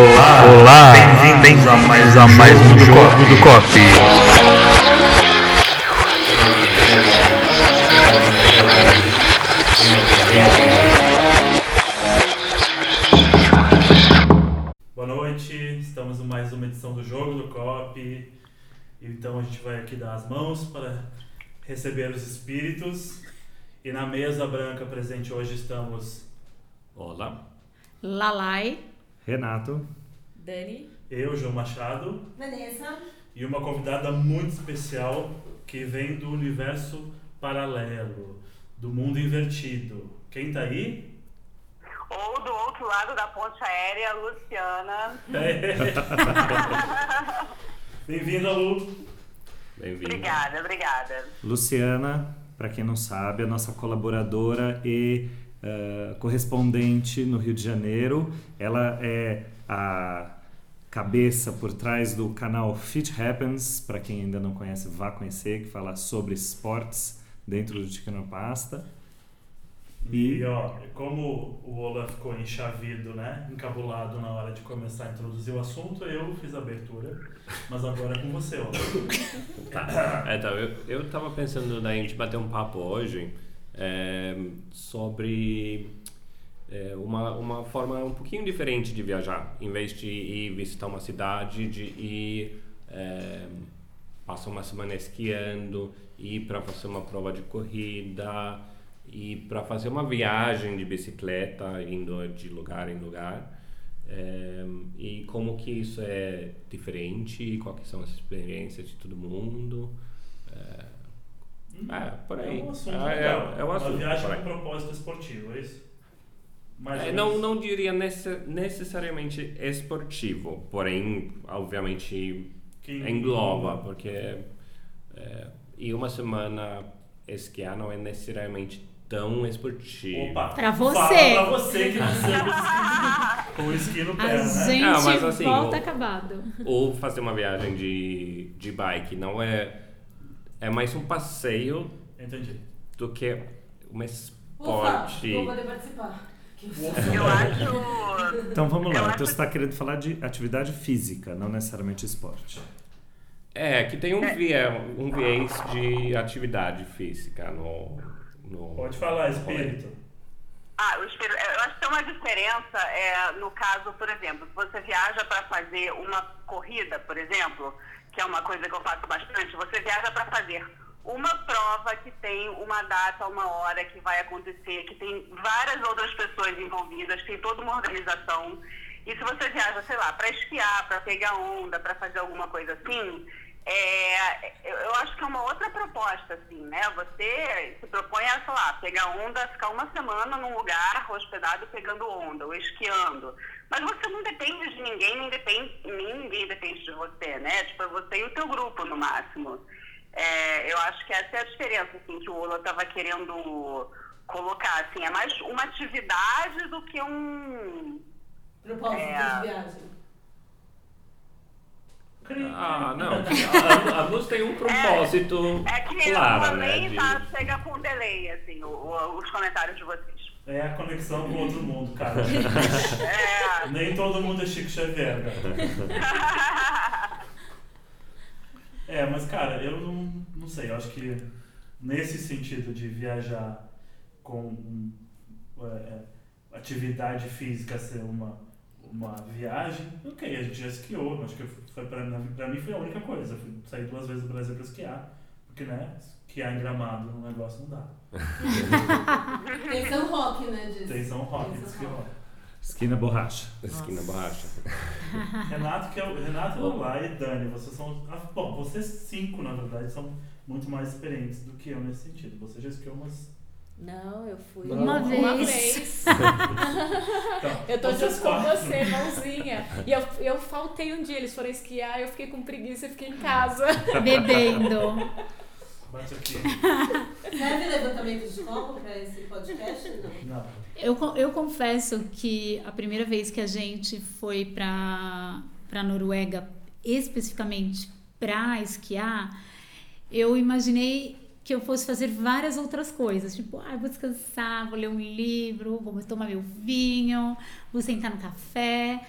Olá, olá, bem-vindos a mais, a mais um jogo do Cop. Boa noite, estamos em mais uma edição do Jogo do COP. Então a gente vai aqui dar as mãos para receber os espíritos. E na mesa branca presente hoje estamos Olá. Lalai. Renato. Dani. eu, João Machado, Vanessa. e uma convidada muito especial que vem do universo paralelo, do mundo invertido. Quem tá aí? Ou do outro lado da ponte aérea, Luciana. Bem-vinda, Lu. Bem-vindo. Obrigada, obrigada. Luciana, para quem não sabe, é a nossa colaboradora e eh, correspondente no Rio de Janeiro. Ela é a cabeça por trás do canal Fit Happens, para quem ainda não conhece, vá conhecer, que fala sobre esportes dentro do Ticanopasta. E ó, como o Ola ficou enchavido, né? Encabulado na hora de começar a introduzir o assunto, eu fiz a abertura. Mas agora é com você, Ola. É, então, eu, eu tava pensando da gente bater um papo hoje é, sobre é, uma, uma forma um pouquinho diferente de viajar. Em vez de ir visitar uma cidade, de ir é, passar uma semana esquiando, ir para fazer uma prova de corrida, ir para fazer uma viagem de bicicleta, indo de lugar em lugar. É, e como que isso é diferente, quais são as experiências de todo mundo. É, é, por aí. É um assunto É, é- legal. é um assunto, Uma viagem com propósito esportivo, é isso? É, ou não, não diria nesse- necessariamente esportivo, porém, obviamente, Que engloba, porque é, e uma semana esquiar não é necessariamente tão esportivo. Opa, Pra Fala você. pra você que você com o esqui no pé, A né? gente Ah, mas assim, volta o- acabado. Ou fazer uma viagem de, de bike, não é é mais um passeio Entendi. do que um Ufa, esporte. vou poder participar. Que Eu acho. Então vamos Eu lá. acho- Então você está querendo falar de atividade física, não necessariamente esporte. É, que tem um, viés, um viés de atividade física no, no Pode falar, espírito. Ah, o espírito- eu acho que tem uma diferença é, no caso, por exemplo, se você viaja para fazer uma corrida, por exemplo, que é uma coisa que eu faço bastante, você viaja para fazer uma prova que tem uma data, uma hora que vai acontecer, que tem várias outras pessoas envolvidas, tem toda uma organização. E se você viaja, sei lá, para esquiar, para pegar onda, para fazer alguma coisa assim, é, eu, acho que é uma outra proposta, assim, né? Você se propõe a, sei lá, pegar onda, ficar uma semana num lugar hospedado pegando onda, ou esquiando. Mas você não depende de ninguém, nem depende, ninguém depende de você, né? Tipo, é você e o teu grupo, no máximo. É, eu acho que essa é a diferença, assim, que o Ola estava querendo colocar, assim, é mais uma atividade do que um... Propósito É. de viagem. Ah, não. A, a luz tem um propósito É que claro, né? de- tá, chega com delay, assim, o- o- os comentários de vocês. É a conexão com outro mundo, cara. É. Nem todo mundo é Chico Xavier, cara. É, mas cara, eu não, não sei, eu acho que nesse sentido de viajar com um, é, é, atividade física ser uma, uma viagem, ok, a gente já esquiou, acho que foi pra, mim- pra mim foi a única coisa. Eu fui sair duas vezes do Brasil pra esquiar, porque né, esquiar em gramado no negócio não dá. Tem São Roque, né, disso. Tem São Roque, Tem diz São que Roque. rola. Esquina borracha. Esquina borracha. Renato, que é o Renato Lolá e Dani, vocês são. ah, Bom, vocês cinco, na verdade, são muito mais experientes do que eu nesse sentido. Você já esquiou umas. Não, eu fui Não. Uma uma vez. vez. Então, Eu tô junto com você, mãozinha. E eu, eu faltei um dia, eles foram esquiar, eu fiquei com preguiça e fiquei em casa. Bebendo. Bate aqui. Serve levantamento de copo pra esse podcast? Não. Não. Eu, eu confesso que a primeira vez que a gente foi pra, pra Noruega, especificamente pra esquiar, eu imaginei que eu fosse fazer várias outras coisas. Tipo, ah, vou descansar, vou ler um livro, vou tomar meu vinho, vou sentar no café.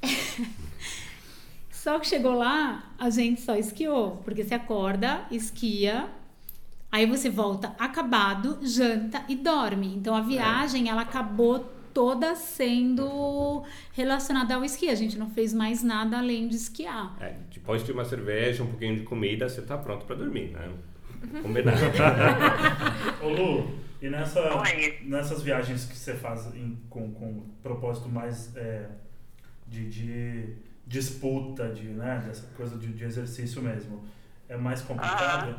Só que chegou lá, a gente só esquiou, porque você acorda, esquia, aí você volta acabado, janta e dorme. Então a viagem ela acabou toda sendo relacionada ao esqui. A gente não fez mais nada além de esquiar. É, depois de uma cerveja, um pouquinho de comida, você tá pronto para dormir, né? Combinado. Ô Lu, e nessa, Oi. nessas viagens que você faz em- com, com propósito mais é, de, de disputa, de, né, dessa coisa de, de exercício mesmo, é mais complicado?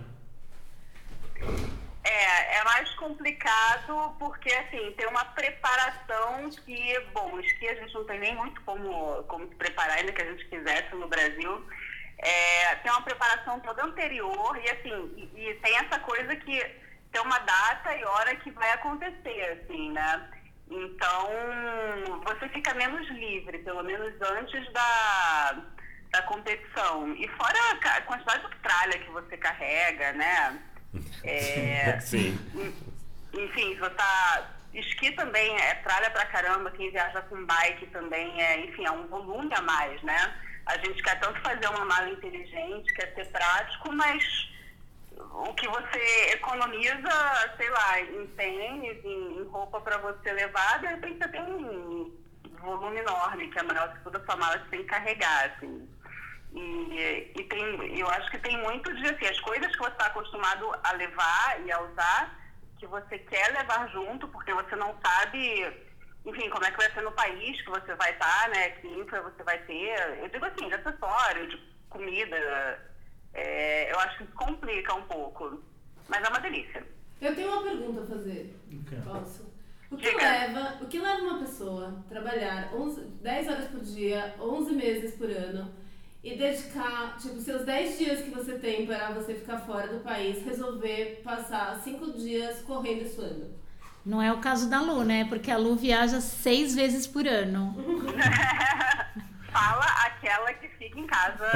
É, é mais complicado porque, assim, tem uma preparação que, bom, o esqui a gente não tem nem muito como, como se preparar, ainda que a gente quisesse no Brasil. É, tem uma preparação toda anterior e, assim, e, e tem essa coisa que tem uma data e hora que vai acontecer, assim, né? Então, você fica menos livre, pelo menos antes da, da competição. E fora a quantidade de tralha que você carrega, né? É, Sim. enfim, você tá. Esqui também é tralha pra caramba, quem viaja com bike também é, enfim, é um volume a mais, né? A gente quer tanto fazer uma mala inteligente, quer ser prático, mas o que você economiza, sei lá, em tênis, em, roupa para você levar, de repente você tem um volume enorme, que é maior que toda a sua mala que tem que carregar, assim. E, e tem, eu acho que tem muito de assim, as coisas que você está acostumado a levar e a usar, que você quer levar junto, porque você não sabe, enfim, como é que vai ser no país que você vai estar, né? Que infra você vai ter. Eu digo assim, de acessório, de comida. É, eu acho que complica um pouco. Mas é uma delícia. Eu tenho uma pergunta a fazer. Ok. Posso? O que, Diga. leva, o que leva uma pessoa a trabalhar 11, 10 horas por dia, 11 meses por ano e dedicar, tipo, seus 10 dias que você tem para você ficar fora do país, resolver passar 5 dias correndo e suando? Não é o caso da Lu, né? Porque a Lu viaja seis vezes por ano. Fala aquela que fica em casa.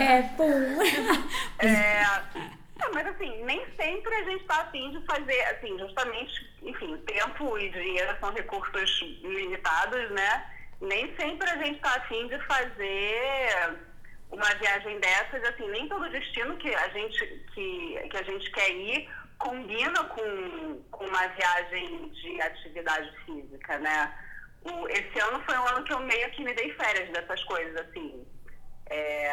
É, pum. É, não, mas assim, nem sempre a gente está afim de fazer, assim, justamente, enfim, tempo e dinheiro são recursos limitados, né? Nem sempre a gente está afim de fazer uma viagem dessas, assim, nem todo destino que a gente, que, que a gente quer ir combina com, com uma viagem de atividade física, né? O, esse ano foi um ano que eu meio que me dei férias dessas coisas, assim. É,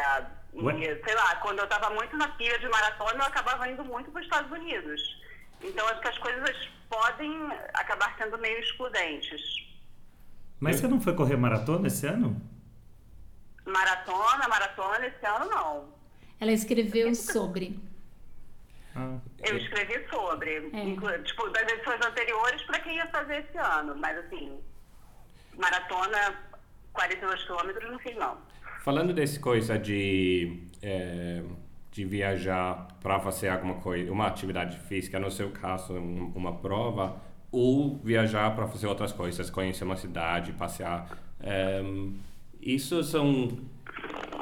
e, sei lá, quando eu estava muito na pilha de maratona, eu acabava indo muito para os Estados Unidos. Então, acho que as coisas podem acabar sendo meio excludentes. Mas você não foi correr maratona esse ano? Maratona, maratona, esse ano não. Ela escreveu sobre. Ah. Eu escrevi sobre, É. tipo, das edições anteriores para quem ia fazer esse ano, mas assim, maratona, 42 quilômetros, não fiz não. Falando dessa coisa de, é, de viajar para fazer alguma coisa, uma atividade física, no seu caso, um- uma prova, ou viajar para fazer outras coisas, conhecer uma cidade, passear. é, isso são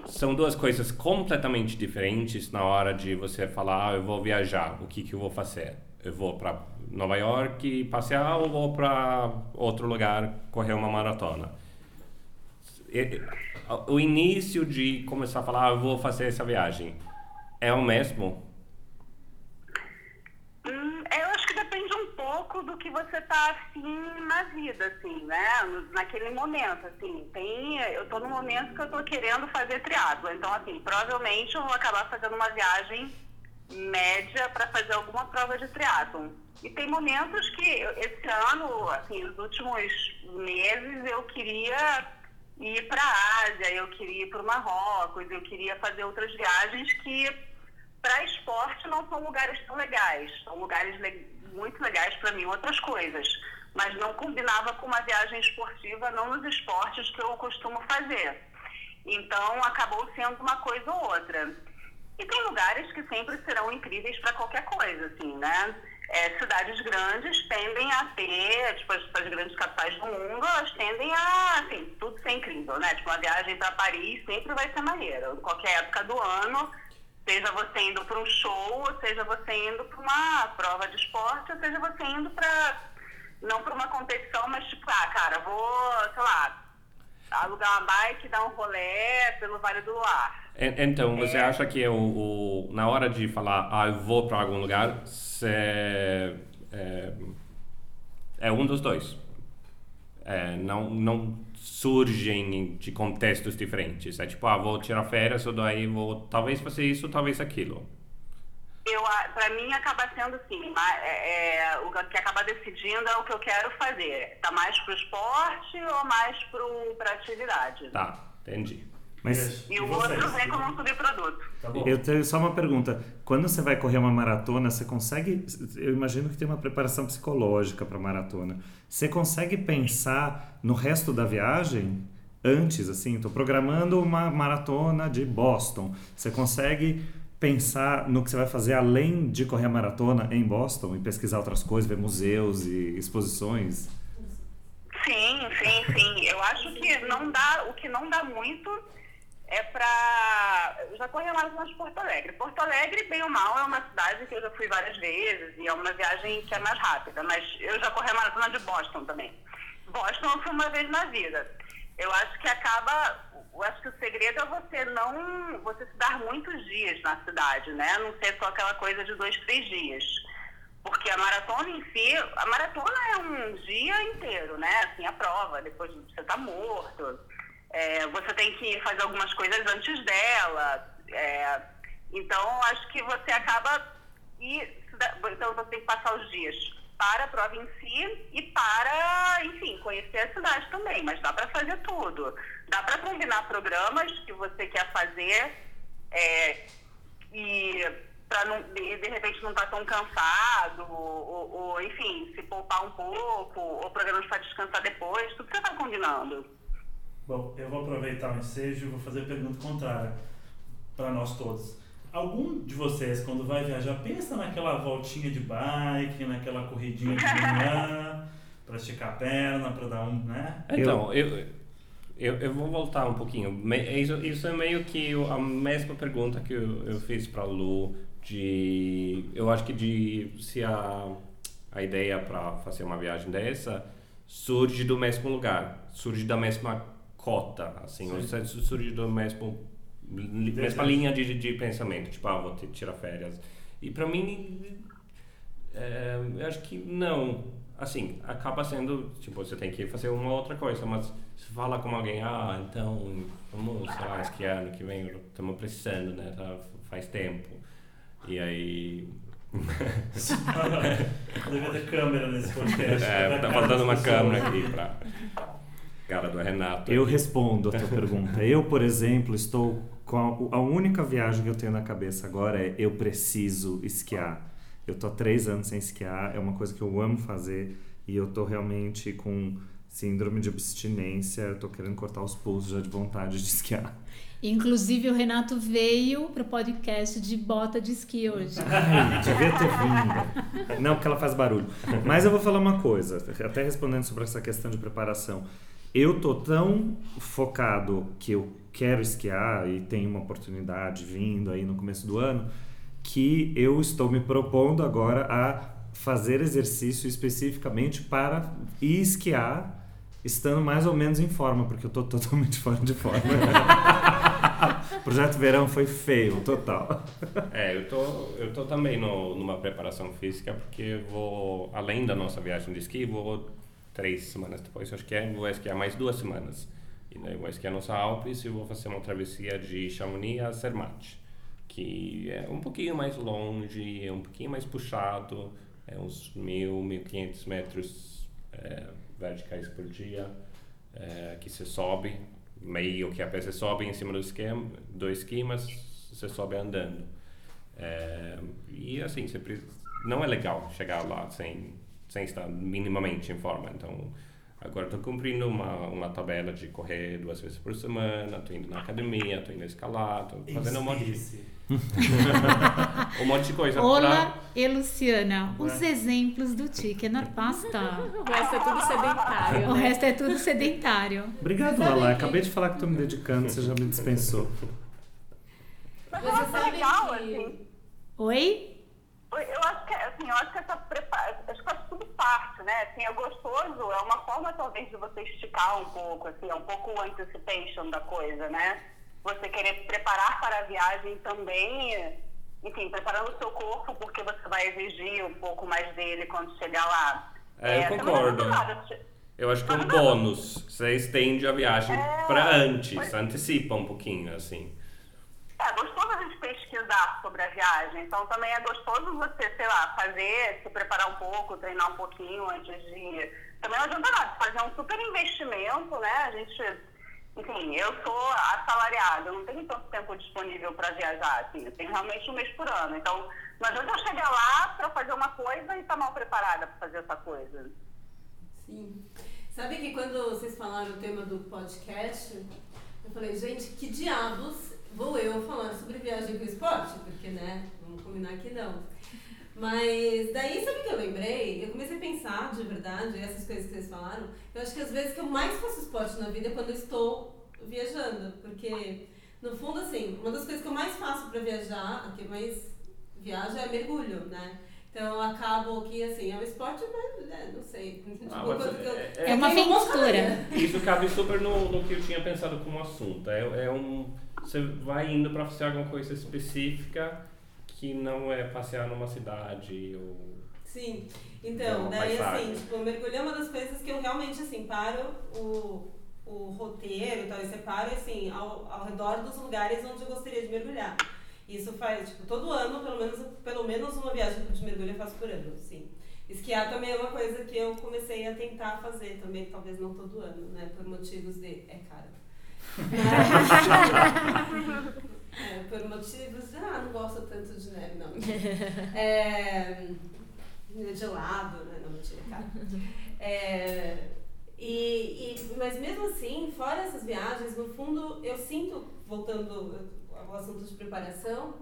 são duas coisas completamente diferentes na hora de você falar, ah, eu vou viajar, o que que eu vou fazer? Eu vou para Nova York passear ou vou para outro lugar correr uma maratona? O início de começar a falar, ah, eu vou fazer essa viagem, é o mesmo? Hum, eu acho que depende um pouco do que você tá afim na vida, assim, né? Naquele momento, assim. Tem, eu tô no momento que eu tô querendo fazer triatlo. Então, assim, provavelmente eu vou acabar fazendo uma viagem média para fazer alguma prova de triatlo. E tem momentos que esse ano, assim, nos últimos meses eu queria ir para a Ásia, eu queria ir para o Marrocos, eu queria fazer outras viagens que para esporte não são lugares tão legais. São lugares muito legais para mim, outras coisas. Mas não combinava com uma viagem esportiva, não nos esportes que eu costumo fazer. Então acabou sendo uma coisa ou outra. E tem lugares que sempre serão incríveis para qualquer coisa, assim, né? É, cidades grandes tendem a ter, tipo, as, as grandes capitais do mundo, elas tendem a, assim, tudo ser incrível, né? Tipo, uma viagem para Paris sempre vai ser maneira. Em qualquer época do ano, seja você indo para um show, ou seja você indo para uma prova de esporte, ou seja você indo para não para uma competição, mas tipo, ah, cara, vou, sei lá, alugar uma bike, dar um rolê pelo Vale do Luar. En- Então, você acha que o, o- na hora de falar, ah, eu vou para algum lugar, você, é, é um dos dois? É, não, não surgem de contextos diferentes. É tipo, ah, vou tirar férias, ou daí vou talvez fazer isso, talvez aquilo. Eu, a- pra mim acaba sendo assim, é, é, o que acaba decidindo é o que eu quero fazer. Tá mais pro esporte ou mais pro, pra atividade? Tá, entendi. Mas E o outro vem como um subproduto. Tá eu tenho só uma pergunta. Quando você vai correr uma maratona, você consegue. Eu imagino que tem uma preparação psicológica para maratona. Você consegue pensar no resto da viagem antes, assim? Estou programando uma maratona de Boston. Você consegue pensar no que você vai fazer além de correr a maratona em Boston e pesquisar outras coisas, ver museus e exposições? Sim, sim, sim. Eu acho que não dá, o que não dá muito é pra. Eu já corri a maratona de Porto Alegre. Porto Alegre, bem ou mal, é uma cidade que eu já fui várias vezes e é uma viagem que é mais rápida, mas eu já corri a maratona de Boston também. Boston eu fui uma vez na vida. Eu acho que acaba. Eu acho que o segredo é você não. você se dar muitos dias na cidade, né? Não ser só aquela coisa de dois, três dias. Porque a maratona em si, a maratona é um dia inteiro, né? Assim, a prova, depois você tá morto. É, você tem que fazer algumas coisas antes dela. é, então, acho que você acaba. E, então, você tem que passar os dias para a prova em si e para, enfim, conhecer a cidade também. Mas dá para fazer tudo. Dá para combinar programas que você quer fazer é, e para não de, repente não estar tão cansado ou, ou, enfim se poupar um pouco ou programas para descansar depois tudo você está combinando Bom, eu vou aproveitar o ensejo e vou fazer a pergunta contrária para nós todos. Algum de vocês, quando vai viajar, pensa naquela voltinha de bike, naquela corridinha de manhã, para esticar a perna, para dar um, né? Então, eu, eu, eu vou voltar um pouquinho. Isso, isso é meio que a mesma pergunta que eu, eu fiz para Lu de eu acho que de se a a ideia para fazer uma viagem dessa surge do mesmo lugar, surge da mesma cota, assim, ou seja, surge do mesmo mesma linha de, de pensamento, tipo, ah, vou tirar férias. E para mim é, eu acho que não. Assim, acaba sendo, tipo, você tem que fazer uma outra coisa, mas se fala com alguém, ah, então, vamos, sei lá, esquiar ano que vem, estamos precisando, né, tá, faz tempo. E aí... Devia ter câmera nesse podcast. é, tá faltando uma câmera aqui pra cara do Renato. Eu aqui. respondo a tua pergunta. Eu, por exemplo, estou com a, a única viagem que eu tenho na cabeça agora é eu preciso esquiar. Eu tô há três anos sem esquiar, é uma coisa que eu amo fazer e eu tô realmente com síndrome de abstinência. Eu tô querendo cortar os pulsos já de vontade de esquiar. Inclusive, o Renato veio pro podcast de bota de esqui hoje. Ai, devia ter vindo. Não, porque ela faz barulho. Mas eu vou falar uma coisa, até respondendo sobre essa questão de preparação. Eu tô tão focado que eu quero esquiar e tenho uma oportunidade vindo aí no começo do ano, que eu estou me propondo agora a fazer exercício especificamente para ir esquiar estando mais ou menos em forma, porque eu tô totalmente fora de forma. Projeto Verão foi feio, total. É, eu tô, eu tô também no, numa preparação física porque vou, além da nossa viagem de esqui, vou três semanas depois, acho que é, vou esquiar mais duas semanas. E daí vou esquiar nos Alpes e vou fazer uma travessia de Chamonix a Zermatt, que é um pouquinho mais longe, é um pouquinho mais puxado, é uns mil, mil quinhentos metros é, verticais por dia, é, que você sobe, meio que a pé você sobe em cima do esqui, do esqui você sobe andando. É, e assim, você precisa, não é legal chegar lá sem, sem estar minimamente em forma. Então, agora estou cumprindo uma, uma tabela de correr duas vezes por semana, estou indo na academia, estou indo escalar, estou fazendo um monte, de, um monte de coisa Olá pra... e Luciana, os exemplos do Tique na pasta. O resto é tudo sedentário, O né? resto é tudo sedentário. Obrigado, Lala. Acabei de falar que estou me dedicando, você já me dispensou. Mas Você sabe legal, que- assim. Oi? Eu acho que, assim, eu acho que essa prepara... Tudo parte, né? Assim, é gostoso, é uma forma talvez de você esticar um pouco, assim, é um pouco o anticipation da coisa, né? Você querer se preparar para a viagem também, enfim, preparando o seu corpo porque você vai exigir um pouco mais dele quando chegar lá. É, eu também concordo. é nada. Eu acho que é um bônus. Você estende a viagem É, pra antes, mas- antecipa um pouquinho, assim. É gostoso a gente pesquisar sobre a viagem, então também é gostoso você, sei lá, fazer, se preparar um pouco, treinar um pouquinho antes de ir. Também não adianta nada, fazer um super investimento, né? A gente, enfim, eu sou assalariada, eu não tenho tanto tempo disponível para viajar, assim, eu tenho realmente um mês por ano. Então, não adianta eu chegar lá para fazer uma coisa e estar mal preparada para fazer essa coisa. Sim. Sabe que quando vocês falaram o tema do podcast, eu falei, gente, que diabos vou eu falar sobre viagem com esporte? Porque, né, vamos combinar que não. Mas daí, sabe o que eu lembrei? Eu comecei a pensar, de verdade, essas coisas que vocês falaram. Eu acho que às vezes que eu mais faço esporte na vida é quando eu estou viajando. Porque, no fundo, assim, uma das coisas que eu mais faço pra viajar, a que eu mais viajo é mergulho, né? Então eu acabo que, assim, é um esporte, mas, né, não sei. Tipo, Ah, mas quanto que eu- é- É uma um aventura. Isso cabe super no, no que eu tinha pensado como assunto. É, é um. Você vai indo pra fazer alguma coisa específica que não é passear numa cidade ou. Sim. Então, daí assim, tipo, mergulhar é uma das coisas que eu realmente, assim, paro o, o roteiro tal, e separo, assim, ao, ao redor dos lugares onde eu gostaria de mergulhar. Isso faz, tipo, todo ano, pelo menos, pelo menos uma viagem de mergulho eu faço por ano, sim. Esquiar também é uma coisa que eu comecei a tentar fazer também, talvez não todo ano, né, por motivos de... é caro. É, por motivos ah, não gosto tanto de neve, não. É, gelado, né? Não, mentira, cara. É, e, e, mas mesmo assim, fora essas viagens, no fundo, eu sinto, voltando ao assunto de preparação,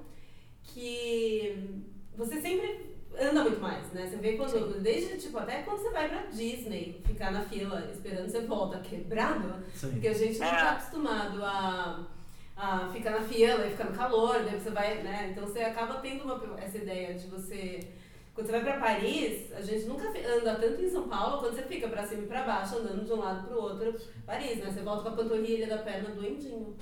que você sempre anda muito mais, né? Você vê quando, desde, tipo, até quando você vai pra Disney, ficar na fila esperando você volta quebrado, Sim. porque a gente não É. tá acostumado a, a ficar na fila e ficar no calor, daí você vai, né? Então você acaba tendo uma, essa ideia de você. Quando você vai pra Paris, a gente nunca anda tanto em São Paulo quando você fica pra cima e pra baixo, andando de um lado pro outro. Paris, né? Você volta com a panturrilha da perna doendinho.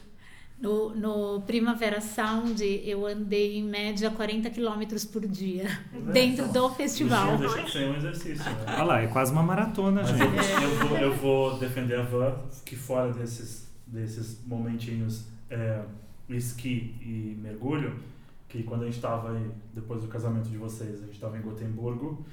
No, no Primavera Sound, eu andei em média 40 km por dia, dentro do festival. Isso deixa de ser um exercício, né? Olha lá, é quase uma maratona, Mas gente. eu, eu vou, eu vou defender a Van que fora desses, desses momentinhos é, esqui e mergulho, que quando a gente estava aí, depois do casamento de vocês, a gente estava em Gotemburgo,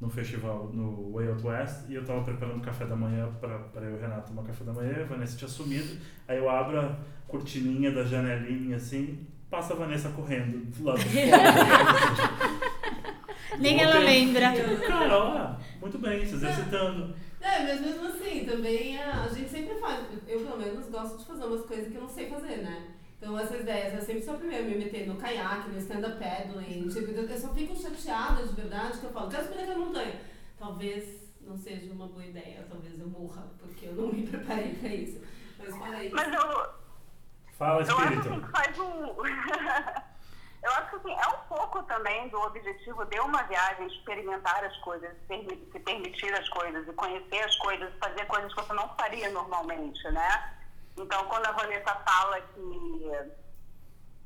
no festival no Way Out West, e eu estava preparando café da manhã para eu e o Renato tomar café da manhã, a Vanessa tinha sumido, aí eu abro a cortininha da janelinha assim, passa a Vanessa correndo do lado de fora. Nem ela lembra. Cara, ó, muito bem, se exercitando. É, mas mesmo assim, também a, a gente sempre faz. Eu, pelo menos, gosto de fazer umas coisas que eu não sei fazer, né? Então, essas ideias, eu sempre sou a primeira a me meter no caiaque, no stand-up paddling. Tipo, eu só fico chateada de verdade que eu falo, quero subir naquela montanha. Talvez não seja uma boa ideia, talvez eu morra, porque eu não me preparei pra isso. Mas fala aí. Mas eu, Fala, Eu acho espírito. que faz um. Eu acho que assim, é um pouco também do objetivo de uma viagem experimentar as coisas, se permitir as coisas e conhecer as coisas, fazer coisas que você não faria normalmente, né? Então, quando a Vanessa fala que,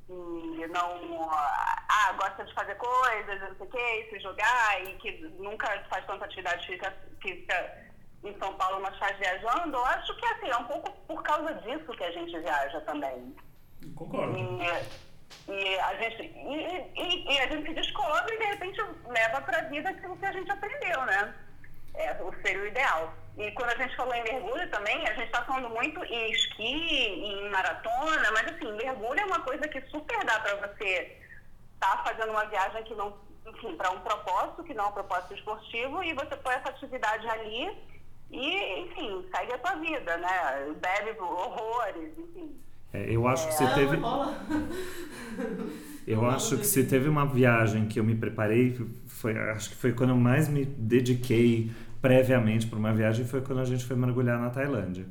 que não. Ah, gosta de fazer coisas, não sei o quê, se jogar, e que nunca faz tanta atividade física, física em São Paulo, mas faz viajando, eu acho que assim, é um pouco por causa disso que a gente viaja também. Concordo. E, e a gente, e, e- e a gente se descobre e de repente leva para a vida aquilo que a gente aprendeu, né? É, o ser o ideal. E quando a gente falou em mergulho também, a gente está falando muito em esqui, em maratona, mas assim, mergulho é uma coisa que super dá para você estar fazendo uma viagem que não, enfim, para um propósito, que não é um propósito esportivo, e você põe essa atividade ali e, enfim, segue a tua vida, né? Bebe horrores, enfim. É, eu acho que você Ah, teve. rola. Eu acho que se teve uma viagem que eu me preparei, foi, acho que foi quando eu mais me dediquei previamente para uma viagem, foi quando a gente foi mergulhar na Tailândia.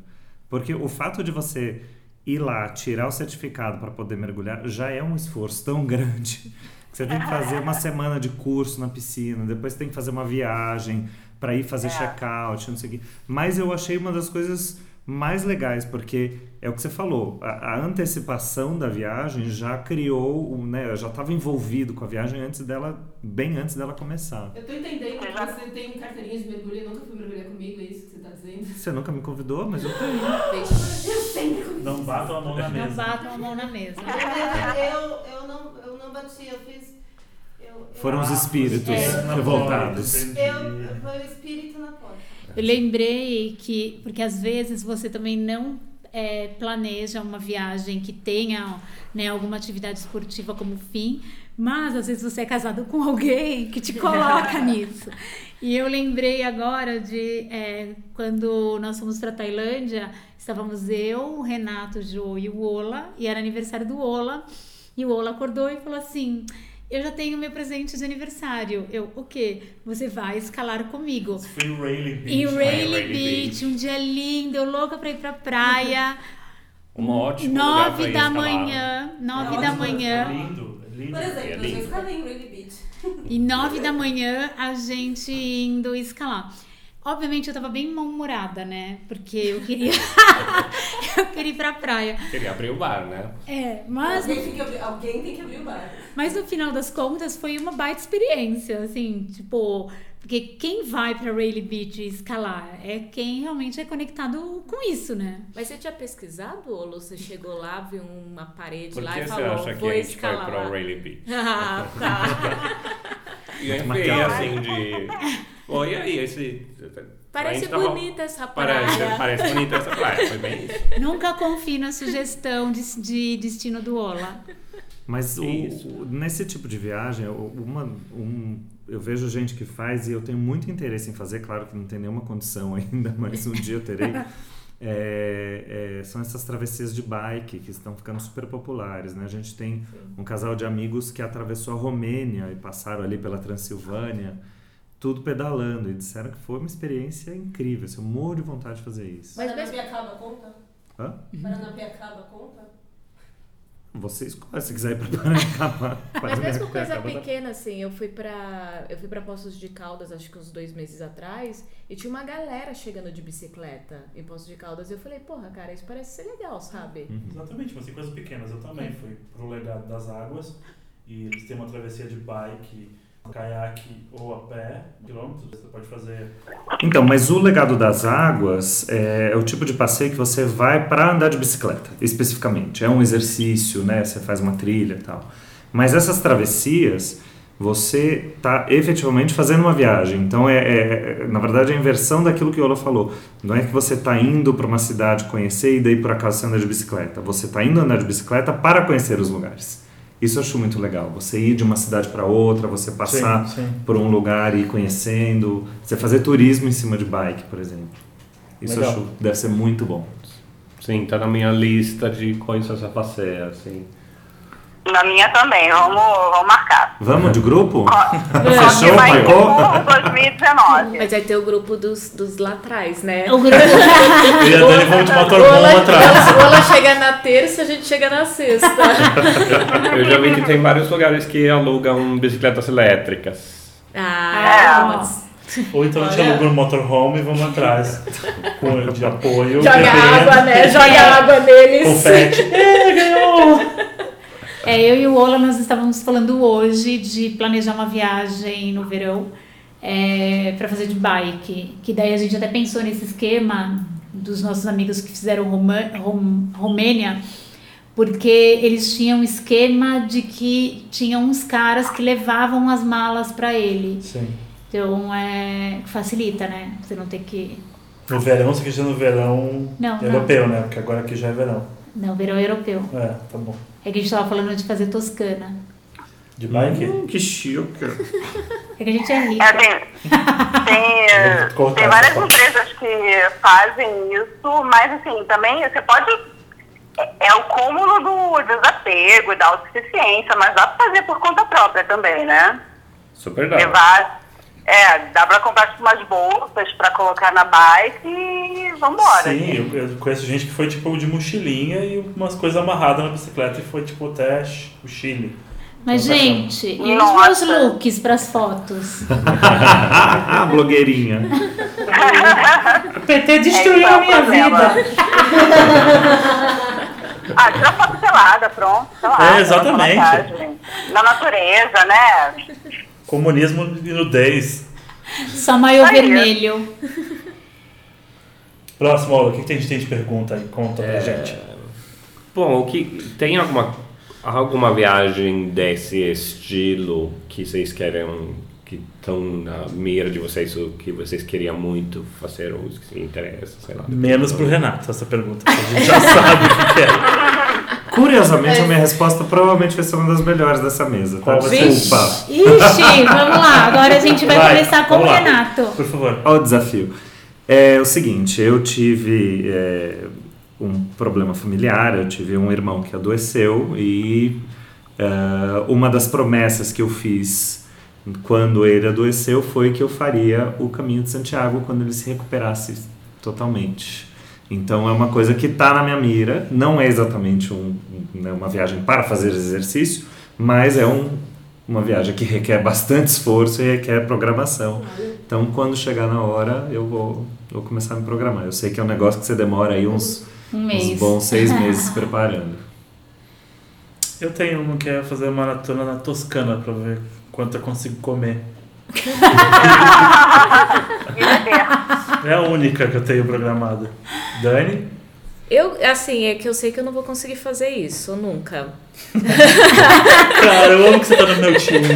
Porque o fato de você ir lá, tirar o certificado para poder mergulhar, já é um esforço tão grande. que Você tem que fazer uma semana de curso na piscina, depois tem que fazer uma viagem para ir fazer É. check-out, não sei o quê. Mas eu achei uma das coisas mais legais, porque é o que você falou, a, a antecipação da viagem já criou, né, eu já estava envolvido com a viagem antes dela, bem antes dela começar. Eu tô entendendo que você tem carteirinha de mergulho e nunca foi mergulhar comigo, é isso que você tá dizendo? Você nunca me convidou, mas eu tenho. Eu sempre comigo. Não batam a mão na Não mesa. batam a mão na mesa. Eu, eu, não, eu não bati, eu fiz. Eu, eu, Foram os espíritos É. revoltados. Eu, foi o espírito na porta. Eu lembrei que, porque às vezes você também não é, planeja uma viagem que tenha né, alguma atividade esportiva como fim, mas às vezes você é casado com alguém que te coloca nisso. E eu lembrei agora de é, quando nós fomos para Tailândia, estávamos eu, o Renato, o Jô e o Ola, e era aniversário do Ola, e o Ola acordou e falou assim. Eu já tenho meu presente de aniversário. Eu, o quê? Você vai escalar comigo. Foi em Rayleigh Beach. Em Rayleigh Rayleigh Beach, um dia lindo, eu louca pra ir pra praia. Um lugar pra Nove da escalar. manhã, nove É da ótimo, manhã. lindo, é lindo. Por exemplo, É eu lindo. já escalei em Ruby Beach. E nove da manhã a gente indo escalar. Obviamente eu tava bem mal-humorada, né? Porque eu queria. eu queria ir pra praia. Queria abrir o bar, né? É, mas Alguém tem, que abrir, alguém tem que abrir o bar. Mas no final das contas foi uma baita experiência, assim, tipo, porque quem vai pra Rayleigh Beach escalar é quem realmente é conectado com isso, né? Mas você tinha pesquisado, ou você chegou lá, viu uma parede Por lá que e você falou, acha que vou a gente foi escalar pra. Rayleigh Beach? Ah, tá. E enfiei cara. assim de. Oi, e aí, esse. Parece tava- bonita essa praia. Parece, parece bonita essa praia, foi bem isso. Nunca confie na sugestão de, de destino do Ola. Mas o- nesse tipo de viagem, uma, um, eu vejo gente que faz e eu tenho muito interesse em fazer, claro que não tem nenhuma condição ainda, mas um dia eu terei. É, é, são essas travessias de bike que estão ficando super populares. Né? A gente tem um casal de amigos que atravessou a Romênia e passaram ali pela Transilvânia, tudo pedalando, e disseram que foi uma experiência incrível. Assim, eu morro de vontade de fazer isso. Mas Paranapiacaba conta? Hã? Paranapiacaba conta? Você escolhe se quiser ir para Paranapiacaba. Mas mesmo coisa tá- pequena, assim, eu fui pra. Eu fui pra Poços de Caldas, acho que uns dois meses atrás, e tinha uma galera chegando de bicicleta em Poços de Caldas. E eu falei, porra, cara, isso parece ser legal, sabe? Exatamente, mas tem coisas pequenas. Eu também fui pro Legado das Águas e eles têm uma travessia de bike, caiaque ou a pé, quilômetros. Você pode fazer. Então, mas o legado das águas é, é o tipo de passeio que você vai para andar de bicicleta, especificamente. É um exercício, né? Você faz uma trilha e tal. Mas essas travessias, você está efetivamente fazendo uma viagem. Então, é, é- é- na verdade, é a inversão daquilo que o Ola falou. Não é que você está indo para uma cidade conhecer e daí por acaso você anda de bicicleta. Você está indo andar de bicicleta para conhecer os lugares. Isso eu acho muito legal. Você ir de uma cidade para outra, você passar Sim, sim. por um lugar e ir conhecendo. Você fazer turismo em cima de bike, por exemplo. Isso eu Legal. acho deve ser muito bom. Sim, tá na minha lista de coisas a fazer, assim. Na minha também, vamos, vamos marcar. Vamos de grupo? Só Fechou, vai por 2019. Mas vai ter o grupo dos, dos lá atrás, né? O grupo e a Dani vamos de O motorhome Ola, atrás. o Ola chega na terça, a gente chega na sexta. Eu já vi que tem vários lugares que alugam bicicletas elétricas. Ah, É. mas- Ou então a gente aluga um motorhome e vamos atrás. Com de apoio. joga água, né? Joga água neles. Confete. É, ganhou! É, eu e o Ola, nós estávamos falando hoje de planejar uma viagem no verão é, para fazer de bike. Que daí a gente até pensou nesse esquema dos nossos amigos que fizeram Roma, Rom, Romênia, porque eles tinham um esquema de que tinham uns caras que levavam as malas para ele. Sim. Então, é, facilita, né? Você não tem que... No verão, você quer dizer no verão Não, não. europeu, né? Porque agora aqui já é verão. Não, verão europeu. É, tá bom. É que a gente estava falando de fazer Toscana. De bike? Hum, que chique. É que a gente é rico. É, tem, tem, eh, tem várias empresas que fazem isso, mas assim, também você pode. é- É o cúmulo do desapego e da autossuficiência, mas dá pra fazer por conta própria também, né? Super dá. Levar. É, dá pra comprar tipo, umas bolsas pra colocar na bike e vambora. Sim, eu, eu conheço gente que foi tipo de mochilinha e umas coisas amarradas na bicicleta e foi tipo até o Chile. Mas, gente, e os meus looks pras fotos? Ah, blogueirinha. O PT destruiu É, a minha vida. Ah, tira foto pelada, pronto. Sei lá, É, exatamente. Na natureza, né? Comunismo e nudez. Só maiô Aí. vermelho. Próximo, Aula, o que que a gente tem de pergunta aí? Conta É. pra gente. Bom, o que tem alguma alguma viagem desse estilo que vocês querem que estão na mira de vocês, o que vocês queriam muito fazer ou que se interessa, sei lá. Menos pro Renato essa pergunta. A gente já sabe é. Curiosamente, a minha resposta provavelmente vai ser uma das melhores dessa mesa. Tá? Desculpa. Ixi, vamos lá. Agora a gente vai, Vai, começar com o. Renato. Por favor. Olha o desafio. É o seguinte, eu tive é, um problema familiar, eu tive um irmão que adoeceu e é, uma das promessas que eu fiz quando ele adoeceu foi que eu faria o caminho de Santiago quando ele se recuperasse totalmente. Então é uma coisa que está na minha mira, não é exatamente um, né, uma viagem para fazer exercício, mas é um, uma viagem que requer bastante esforço e requer programação. Então, quando chegar na hora, eu vou, vou começar a me programar. Eu sei que é um negócio que você demora aí uns, Um uns bons seis meses se preparando. Eu tenho uma que é fazer uma maratona na Toscana pra ver quanto eu consigo comer. É a única que eu tenho programada. Dani? Eu, assim, é que eu sei que eu não vou conseguir fazer isso, nunca. Cara, eu amo que você tá no meu time.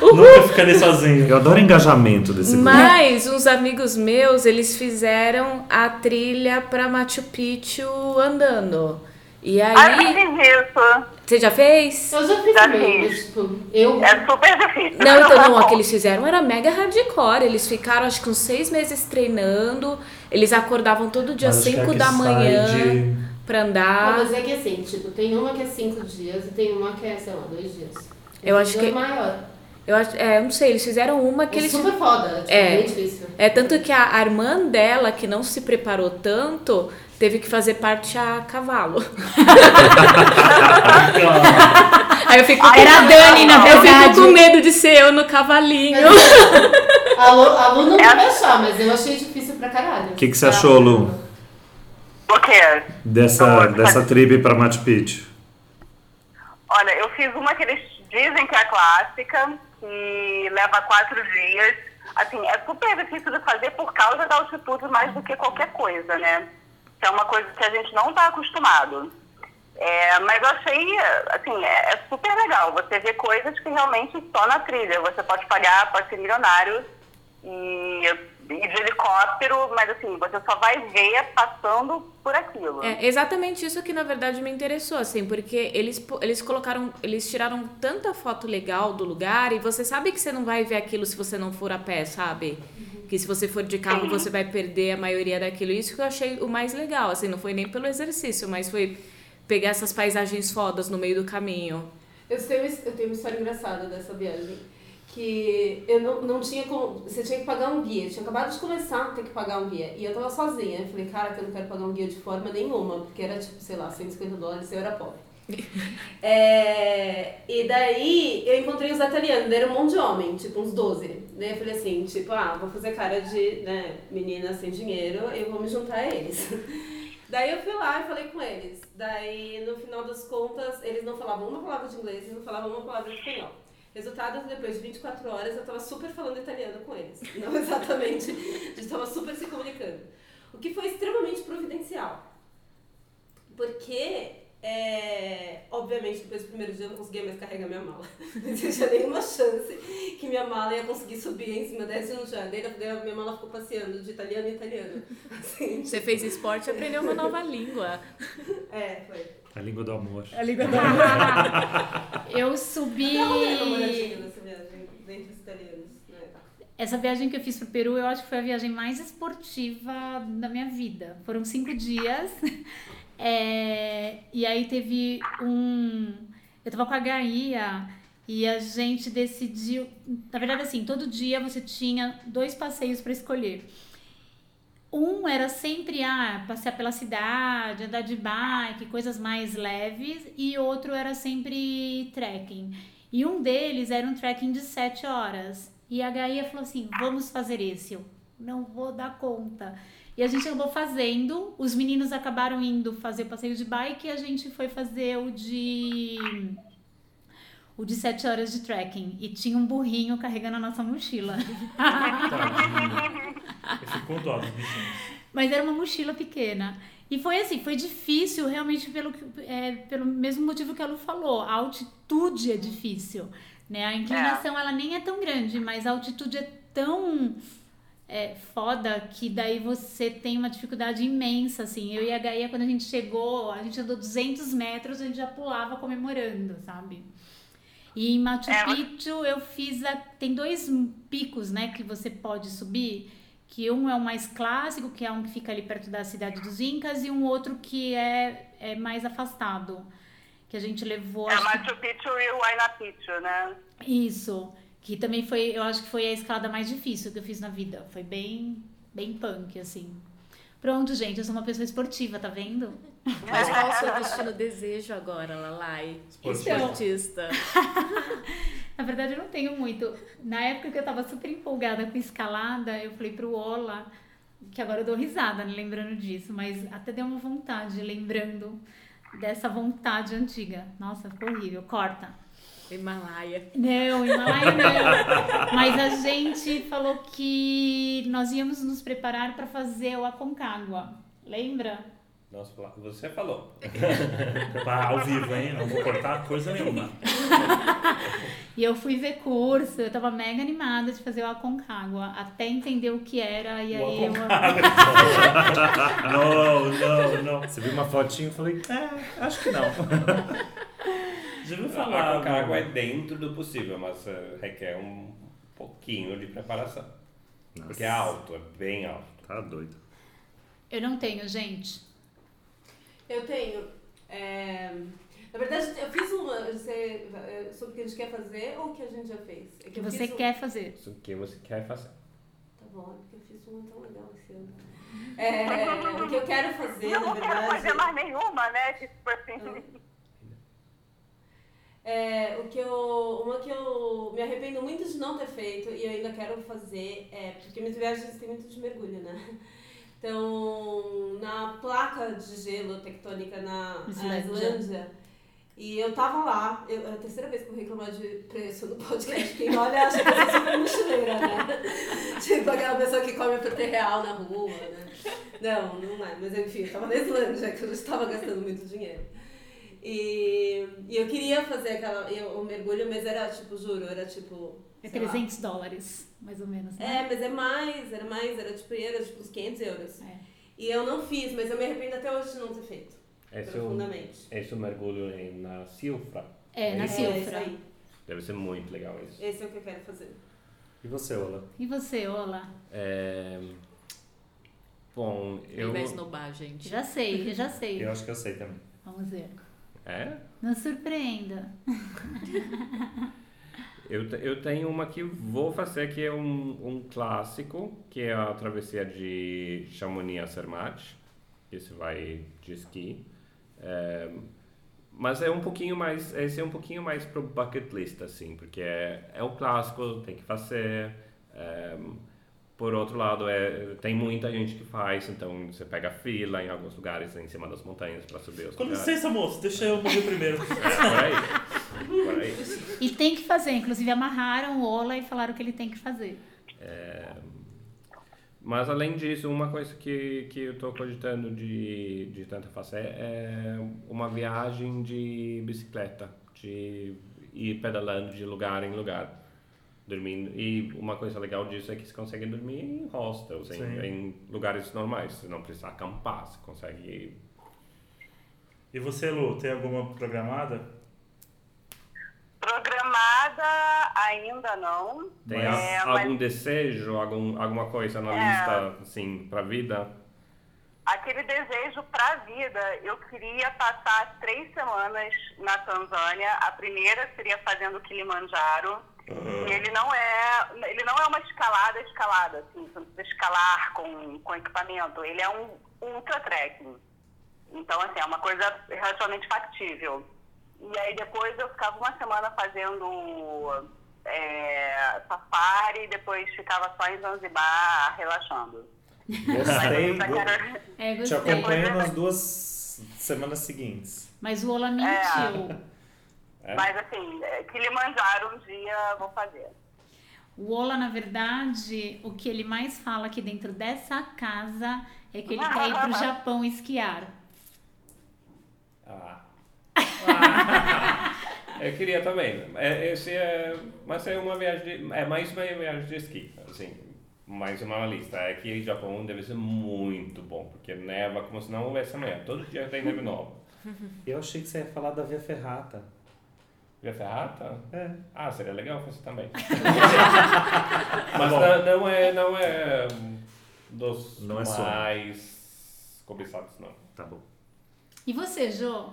Nunca ficaria sozinho. Eu adoro engajamento desse grupo. Mas uns amigos meus, eles fizeram a trilha pra Machu Picchu andando. E Ah, eu aí, fiz isso. você já fez? Eu já fiz Já também, fiz. mas, tipo, eu. É super difícil. Não, então não, a que eles fizeram era mega hardcore. Eles ficaram acho que uns seis meses treinando. Eles acordavam todo dia é 5 que da manhã de- pra Ah, andar. mas é que assim, tipo, tem uma que é cinco dias e tem uma que é, sei lá, dois dias. Eu Esse acho dia que- É maior. Eu acho, é, eu não sei, eles fizeram uma que É eles. super foda, tipo, É. bem difícil. É tanto que a, a irmã dela, que não se preparou tanto, teve que fazer parte a cavalo. Aí eu fico. Era a Dani, na Eu fico verdade. com medo de ser eu no cavalinho. Mas, a Lu, a Lu não vai achar, mas eu achei difícil pra caralho. O que, que você achou, Lu, O quê? dessa, dessa tribo para Machu Picchu? Olha, eu fiz uma que eles dizem que é clássica, que leva quatro dias. Assim, é super difícil de fazer por causa da altitude mais do que qualquer coisa, né? Que é uma coisa que a gente não está acostumado. É, mas eu achei, assim, é, é super legal. Você vê coisas que realmente só na trilha. Você pode pagar, pode ser milionário e, de helicóptero, mas assim, você só vai ver passando por aquilo. É exatamente isso que na verdade me interessou, assim, porque eles, eles colocaram, eles tiraram tanta foto legal do lugar e você sabe que você não vai ver aquilo se você não for a pé, sabe? Que se você for de carro você vai perder a maioria daquilo. Isso que eu achei o mais legal, assim, não foi nem pelo exercício, mas foi pegar essas paisagens fodas no meio do caminho. Eu tenho, eu tenho uma história engraçada dessa viagem. Que eu não, não tinha como. Você tinha que pagar um guia. Tinha acabado de começar a ter que pagar um guia. E eu tava sozinha. Eu falei, cara, eu não quero pagar um guia de forma nenhuma. Porque era tipo, sei lá, 150 dólares e eu era pobre. É, e daí eu encontrei os italianos, era um monte de homem, tipo uns 12. Daí eu falei assim, tipo, ah, vou fazer cara de né, menina sem dinheiro, eu vou me juntar a eles. Daí eu fui lá e falei com eles. Daí, no final das contas, eles não falavam uma palavra de inglês e não falavam uma palavra de espanhol. Resultado, depois de 24 horas, eu tava super falando italiano com eles. Não exatamente, a gente tava super se comunicando. O que foi extremamente providencial. Porque, é, obviamente, depois do primeiro dia eu não conseguia mais carregar minha mala. Não tinha nenhuma chance que minha mala ia conseguir subir em cima dessa no chão. Daí minha mala ficou passeando de italiano em italiano. Assim, Você fez esporte e aprendeu uma nova língua. é, foi. A língua do amor. A língua Eu subi. Eu italianos. Né? Essa viagem que eu fiz pro Peru, eu acho que foi a viagem mais esportiva da minha vida. Foram cinco dias. É, e aí teve um. Eu tava com a Gaia e a gente decidiu. Na verdade, assim, todo dia você tinha dois passeios para escolher. Um era sempre ah, passear pela cidade, andar de bike, coisas mais leves, e outro era sempre trekking. E um deles era um trekking de sete horas. E a Gaia falou assim: vamos fazer esse. Eu não vou dar conta. E a gente acabou fazendo, os meninos acabaram indo fazer o passeio de bike e a gente foi fazer o de. O de sete horas de trekking. E tinha um burrinho carregando a nossa mochila. Eu fico com dó dos bichinhos. Mas era uma mochila pequena. E foi assim, foi difícil realmente pelo, que- é, pelo mesmo motivo que a Lu falou. A altitude é difícil. Né? A inclinação ela nem é tão grande, mas a altitude é tão é, foda que daí você tem uma dificuldade imensa, assim. Eu e a Gaia, quando a gente chegou, a gente andou 200 metros, a gente já pulava comemorando, sabe? E em Machu É, Picchu eu fiz, a, tem dois picos, né, que você pode subir, que um é o mais clássico, que é um que fica ali perto da cidade dos Incas, e um outro que é, é mais afastado, que a gente levou... É Machu Picchu e o Huayna Picchu, né? isso, que também foi, eu acho que foi a escalada mais difícil que eu fiz na vida. Foi bem, bem punk, assim. Pronto, gente, eu sou uma pessoa esportiva, tá vendo? Mas qual o seu destino desejo agora, Lalai? Esportista. Na verdade, eu não tenho muito. Na época que eu tava super empolgada com escalada, eu falei pro Ola, que agora eu dou risada, né, lembrando disso, mas até deu uma vontade, lembrando dessa vontade antiga. Nossa, ficou horrível. Corta. Himalaia. Não, Himalaia não. Mas a gente falou que nós íamos nos preparar para fazer o Aconcagua. Lembra? Nossa, você falou. Tá ao vivo, hein? Não vou cortar coisa nenhuma. E eu fui ver curso, eu tava mega animada de fazer o Aconcagua, até entender o que era, e O aí eu... Não, não, não. Você viu uma fotinha e falei, é, acho que não. Já viu A falar? Aconcagua é dentro do possível, mas eh, requer um pouquinho de preparação. Porque é alto, é bem alto. Tá doido. Eu não tenho, gente. Eu tenho. é, Na verdade, eu fiz uma. Você, é, sobre o que a gente quer fazer ou o que a gente já fez? É O que você um- quer fazer. Isso que você quer fazer. Tá bom, é porque eu fiz uma tão legal esse ano. É, o que eu quero fazer, Eu na não quero verdade. fazer mais nenhuma, né? Tipo assim. É, o que eu, uma que eu me arrependo muito de não ter feito e eu ainda quero fazer é porque minhas viagens têm muito de mergulho, né? Então, na placa de gelo tectônica na Islândia. Islândia, e eu tava lá, eu, é a terceira vez que eu reclamar de preço no podcast, quem olha acha que eu sou super mochileira, né? tipo aquela pessoa que come por ter real na rua, né? Não, não é, mas enfim, eu tava na Islândia, que eu já estava gastando muito dinheiro. E, e eu queria fazer aquela, eu, o mergulho, mas era tipo, juro, era tipo. É sei lá. 300 dólares, mais ou menos, É, né? mas é mais, era mais, era tipo, era tipo uns 500 euros. É. E eu não fiz, mas eu me arrependo até hoje de não ter feito. Esse é profundamente. esse é o mergulho em- na Silfra. É, na isso? É, isso Silfra. aí. Deve ser muito legal isso. Esse é o que eu quero fazer. E você, Ola? E você, Ola? É, Bom, Ele eu. vai esnobar, gente. Já sei, eu já sei. Eu acho que eu sei também. Vamos ver. É? Não surpreenda. Eu, eu tenho uma que vou fazer que é um, um clássico, que é a travessia de Chamonix a Zermatt. Esse vai de esqui. É, mas é um pouquinho mais, esse é um pouquinho mais pro bucket list, assim, porque é, é o clássico, tem que fazer. é, por outro lado, é, tem muita gente que faz, então você pega fila em alguns lugares em cima das montanhas para subir os Com lugares. licença, moço, deixa eu morrer primeiro. É, por aí. Por aí. E tem que fazer, inclusive amarraram o Ola e falaram que ele tem que fazer. Mas além disso, uma coisa que, que eu estou cogitando de, de tentar fazer é uma viagem de bicicleta, de ir pedalando de lugar em lugar, dormindo. E uma coisa legal disso é que você consegue dormir em hostels, em, em lugares normais, você não precisa acampar, você consegue... E você, Lu, tem alguma programada? Programada ainda não. Tem Mas- a- É, mas- algum desejo, algum, alguma coisa na É. lista, assim, pra vida? Aquele desejo pra vida, eu queria passar três semanas na Tanzânia. A primeira seria fazendo o Kilimanjaro. E ele não é, ele não é uma escalada escalada, assim, você não precisa escalar com, com equipamento. Ele é um ultra trekking. Então, assim, é uma coisa relativamente factível. E aí depois eu ficava uma semana fazendo é, safari, depois ficava só em Zanzibar relaxando. Gostei. Quero- É, Te gostei. acompanho nas duas semanas seguintes. Mas o Ola mentiu. É? Mas assim, é, Kilimanjaro um dia vou fazer. O Ola, na verdade, o que ele mais fala aqui dentro dessa casa é que ele quer ir pro Japão esquiar. Ah. Eu queria também. É, esse é, mas é uma viagem, de, é mais uma viagem de esqui, assim, mais uma lista. É que o Japão deve ser muito bom, porque neva como se não houvesse amanhã. Todo dia tem neve nova. Eu achei que você ia falar da Via Ferrata. Via Ferrata? É. Ah, seria legal fazer também. mas não, não é, não é dos Não é mais cobiçados, não. Tá bom. E você, Jô?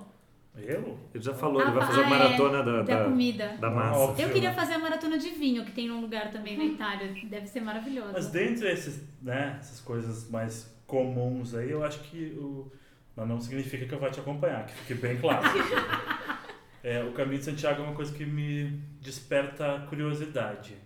Eu? Ele já falou, ele vai Ah, fazer a é, maratona da, da da, comida. da massa. Óbvio. Eu queria fazer a maratona de vinho, que tem num lugar também na Itália. Deve ser maravilhoso. Mas dentre esses, né, essas coisas mais comuns aí, eu acho que o. Mas não significa que eu vou te acompanhar, que fique bem claro. É, o caminho de Santiago é uma coisa que me desperta curiosidade.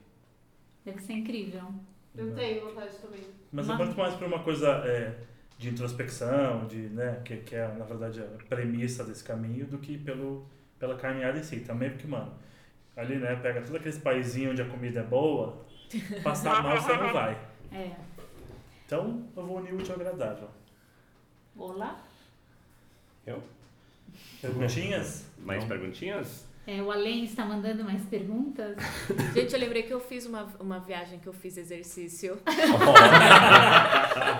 Deve ser incrível. Eu tenho vontade também. Mas Mas- é muito mais por uma coisa é, de introspecção, de, né, que, que é, na verdade, a premissa desse caminho, do que pelo, pela caminhada em si. Também porque, mano, ali, né, pega todos aqueles paizinhos onde a comida é boa, passar mal você não vai. É. Então, eu vou unir o útil ao agradável. Olá. Eu? Perguntinhas? Mais perguntinhas? É, o Além está mandando mais perguntas. Gente, eu lembrei que eu fiz uma, uma viagem que eu fiz exercício.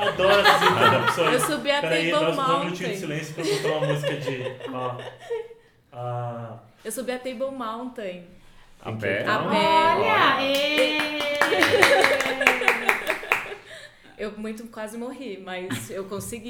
Adoro essas interrupções. Eu subi a Peraí, Table nós vamos um minutinho de Mountain. silêncio pra botar uma música de... Ó, ah, Eu subi a Table Mountain. A pé? A pé. Olha! ê! Eu muito quase morri, mas eu consegui.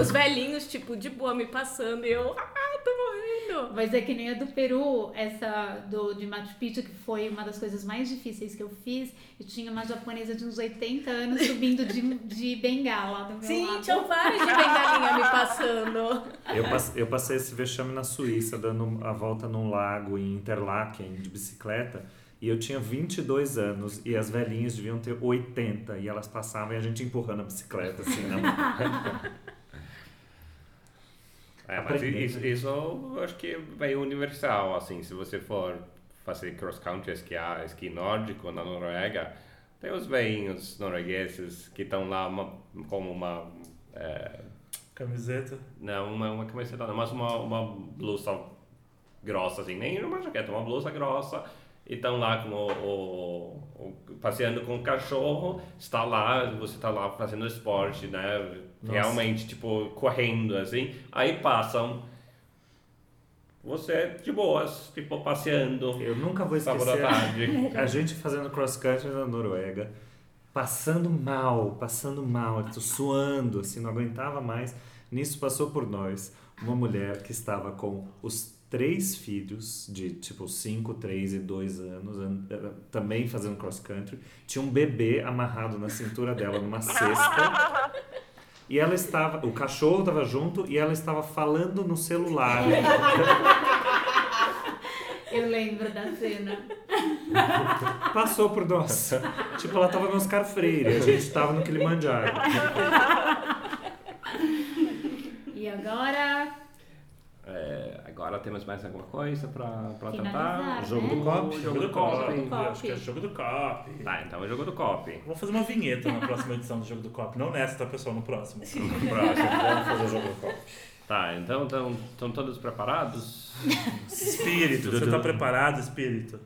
Os velhinhos, tipo, de boa me passando e eu, ah, tô morrendo. Mas é que nem a do Peru, essa do, de Machu Picchu, que foi uma das coisas mais difíceis que eu fiz. E tinha uma japonesa de uns 80 anos subindo de, de bengala do meu Sim, lado. tinham vários de bengalinha me passando. Eu, passe- eu passei esse vexame na Suíça, dando a volta num lago em Interlaken de bicicleta. E eu tinha 22 anos e as velhinhas deviam ter 80. E elas passavam e a gente empurrando a bicicleta assim na mão. É, mas isso, isso eu acho que é universal, assim, se você for fazer cross-country, esquiar, esqui nórdico na Noruega, tem os veinhos noruegueses que estão lá uma, como uma, é, camiseta. não, uma, uma camiseta, não, mas uma, uma blusa grossa, assim, nem uma jaqueta, uma blusa grossa, e estão lá com o, o- o- passeando com o cachorro, está lá, você está lá fazendo esporte, né? Nossa. Realmente, tipo, correndo, assim, aí passam você de boas, tipo, passeando, Eu nunca vou esquecer tarde. a gente fazendo cross country na Noruega, passando mal, passando mal, suando, assim, não aguentava mais. Nisso passou por nós uma mulher que estava com os três filhos de tipo 5, 3 e 2 anos, an- eh, também fazendo cross country. Tinha um bebê amarrado na cintura dela numa cesta. E ela estava, o cachorro estava junto e ela estava falando no celular. Eu lembro da cena. Passou por nós. tipo, ela tava no Oscar Freire, a gente tava no Kilimanjaro. E agora, É, agora temos mais alguma coisa para tratar? né? Jogo do copo. Jogo do copo. Jogo do Acho que é copo. jogo do copo. Tá, então é o jogo do copy. Vou fazer uma vinheta na próxima edição do jogo do copo. Não nessa, tá, pessoal? No próximo. Próximo, vamos fazer o jogo do copy. Tá, então estão todos preparados? Espírito, você tá preparado, espírito?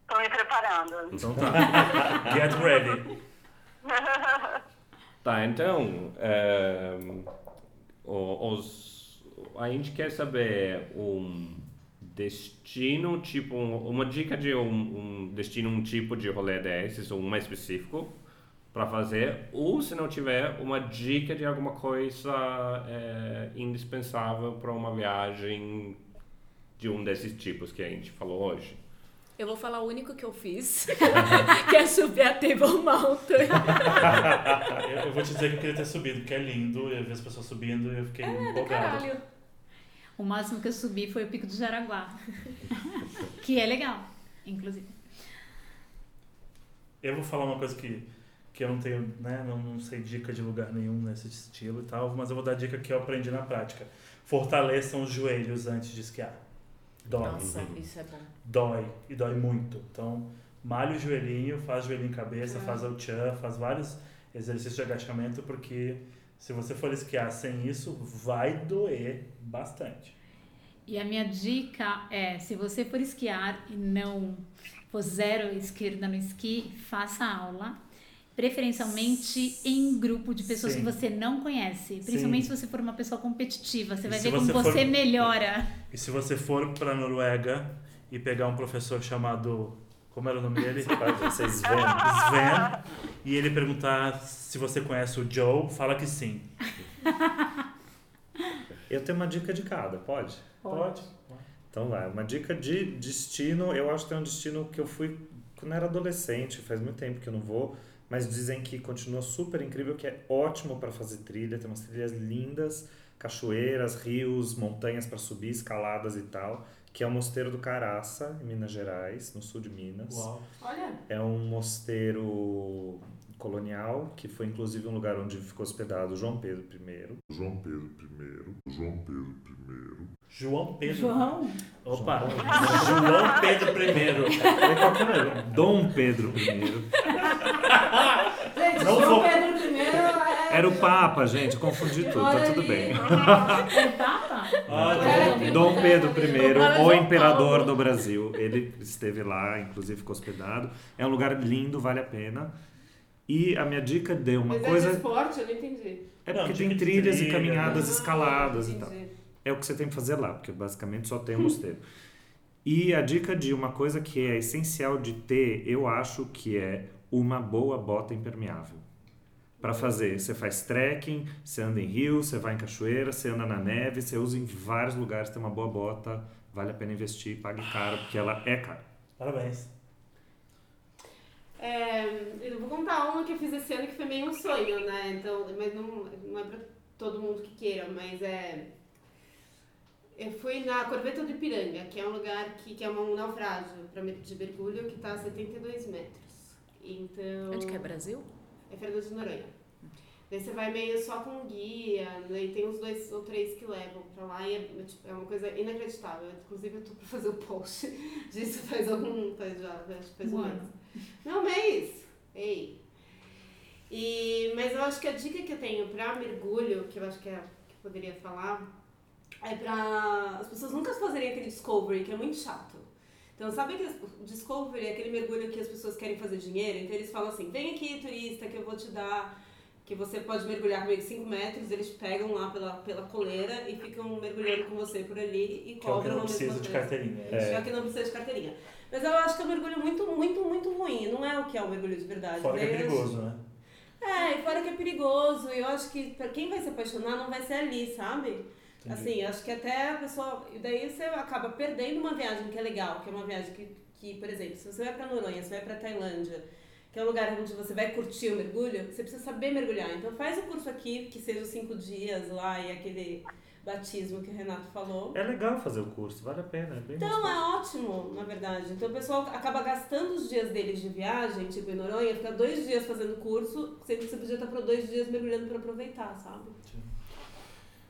Estou me preparando. Então tá. Get ready. Tá, então, é, os, a gente quer saber um destino, tipo, um- uma dica de um, um destino, um tipo de rolê desses, ou um mais específico, para fazer, ou se não tiver, uma dica de alguma coisa é, indispensável para uma viagem de um desses tipos que a gente falou hoje. Eu vou falar o único que eu fiz, que é subir a Table Mountain. eu, eu vou te dizer que eu queria ter subido, porque é lindo, eu vi as pessoas subindo e eu fiquei É, do empolgado. caralho. O máximo que eu subi foi o Pico do Jaraguá. que é legal, inclusive. Eu vou falar uma coisa que, que eu não tenho, né? Não, não sei dica de lugar nenhum nesse estilo e tal, mas eu vou dar dica que eu aprendi na prática. Fortaleçam os joelhos antes de esquiar. Dói. Nossa, isso é bom. Dói. E dói muito. Então, malha o joelhinho, faz joelhinho em cabeça, faz o chan, faz vários exercícios de agachamento, porque se você for esquiar sem isso, vai doer bastante. E a minha dica é, se você for esquiar e não for zero esquerda no esqui, faça aula. Preferencialmente em grupo de pessoas Sim. que você não conhece. Principalmente se você for uma pessoa competitiva. Você E vai ver como você você for- melhora. E se você for pra Noruega e pegar um professor chamado. Como era o nome dele? Vocês veem? Sven. E ele perguntar se você conhece o Joe, fala que sim. Eu tenho uma dica de cada, pode? Pode. Então vai, uma dica de destino, eu acho que é um destino que eu fui quando era adolescente, faz muito tempo que eu não vou, mas dizem que continua super incrível, que é ótimo para fazer trilha, tem umas trilhas lindas, cachoeiras, rios, montanhas para subir, escaladas e tal, que é o Mosteiro do Caraça, em Minas Gerais, no sul de Minas. Uau. Olha, É um mosteiro colonial, que foi inclusive um lugar onde ficou hospedado João Pedro I. João Pedro I, João Pedro I, João Pedro. João, Opa! João Pedro I. Qualquer coisa. Dom Pedro I. gente, Não João vou- Pedro I é... Era o Papa, gente, confundi tudo, tá tudo bem. É Dom Pedro I, o imperador do Brasil. Ele esteve lá, inclusive ficou hospedado. É um lugar lindo, vale a pena. E a minha dica deu uma Mas é coisa. de esporte? Eu não entendi. É Não, porque dica tem de trilhas e trilha, caminhadas Ah, escaladas e tal. É o que você tem que fazer lá, porque basicamente só tem um mosteiro. E a dica de uma coisa que é essencial de ter, eu acho que é uma boa bota impermeável. Para fazer, você faz trekking, você anda em rio, você vai em cachoeira, você anda na neve, você usa em vários lugares, tem uma boa bota, vale a pena investir, pague caro, porque ela é cara. Parabéns. É, eu vou contar uma que eu fiz esse ano que foi meio um sonho, né? Então, mas não, não é pra todo mundo que queira, mas é. Eu fui na Corveta do Ipiranga, que é um lugar que, que é um naufrágio mer- de mergulho que tá a 72 metros. Então. Onde que é Brasil? É Fernando de Noronha. Daí você vai meio só com guia, daí tem uns dois ou três que levam pra lá e é, tipo, é uma coisa inacreditável. Inclusive eu tô pra fazer o post disso faz algum. faz já, faz um Um mês. ano. Não, mês! Ei! E, mas eu acho que a dica que eu tenho pra mergulho, que eu acho que é que eu poderia falar, é pra as pessoas nunca fazerem aquele discovery, que é muito chato. Então, sabe que o discovery é aquele mergulho que as pessoas querem fazer dinheiro? Então, eles falam assim: vem aqui, turista, que eu vou te dar. Que você pode mergulhar comigo 5 metros, eles te pegam lá pela, pela coleira e ficam mergulhando com você por ali e Que é o que cobram não precisa de carteirinha. É. Já que não precisa de carteirinha. Mas eu acho que é um mergulho muito, muito, muito ruim. Não é o que é o mergulho de verdade. Fora que é Daí eu acho- perigoso, né? É, e fora que é perigoso. E eu acho que pra quem vai se apaixonar não vai ser ali, sabe? Entendi. Assim, acho que até a pessoa. E daí você acaba perdendo uma viagem que é legal, que é uma viagem que, que por exemplo, se você vai pra Noronha, você vai pra Tailândia, que é um lugar onde você vai curtir o mergulho, você precisa saber mergulhar. Então faz o curso aqui, que seja os cinco dias lá e aquele batismo que o Renato falou. É legal fazer o curso, vale a pena. É bem Então gostoso. é ótimo, na verdade. Então o pessoal acaba gastando os dias deles de viagem, tipo em Noronha, fica dois dias fazendo curso, sendo que você podia estar por dois dias mergulhando pra aproveitar, sabe?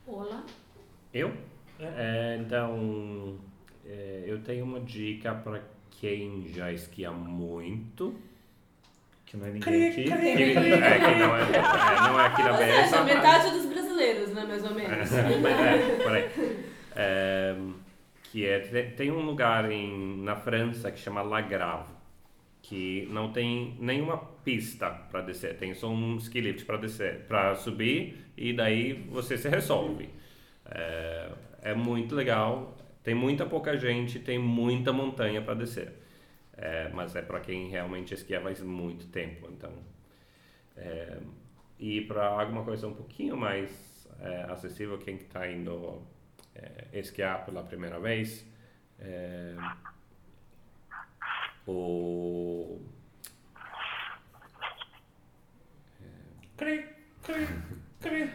Olá. Eu? É, então, é, eu tenho uma dica para quem já esquia muito. Que não é ninguém aqui. Que, é, que não, é, é, não é aqui na Ou seja, mas- metade dos brasileiros, né, mais ou menos. é. É, que é, tem- tem um lugar em, na França que chama Lagrave, que não tem nenhuma pista para descer, tem só um ski lift para descer, para subir e daí você se resolve. É, é muito legal, tem muita pouca gente, tem muita montanha para descer. É, mas é para quem realmente esquia faz muito tempo, então. É, e para alguma coisa um pouquinho mais é, acessível, quem está indo é, esquiar pela primeira vez, é, o Cri, cri, cri.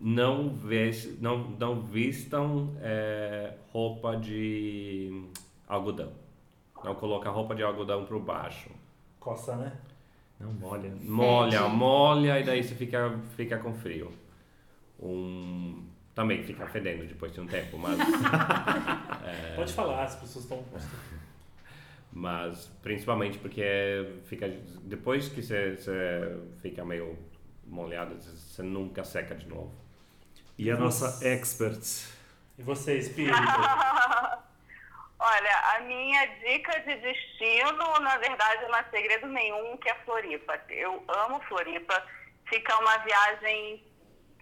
Não, ves, não, não vistam é, roupa de algodão. Não coloca roupa de algodão por baixo. Coça, né? Não molha. Molha, Fede. molha e daí você fica, fica com frio. Um, também fica fedendo depois de um tempo, mas, Pode falar, as pessoas estão. mas principalmente porque fica, depois que você, você fica meio molhado, você nunca seca de novo. E a nossa expert. E você, Espírito? Olha, a minha dica de destino, na verdade, não é segredo nenhum, que é Floripa. Eu amo Floripa. Fica uma viagem,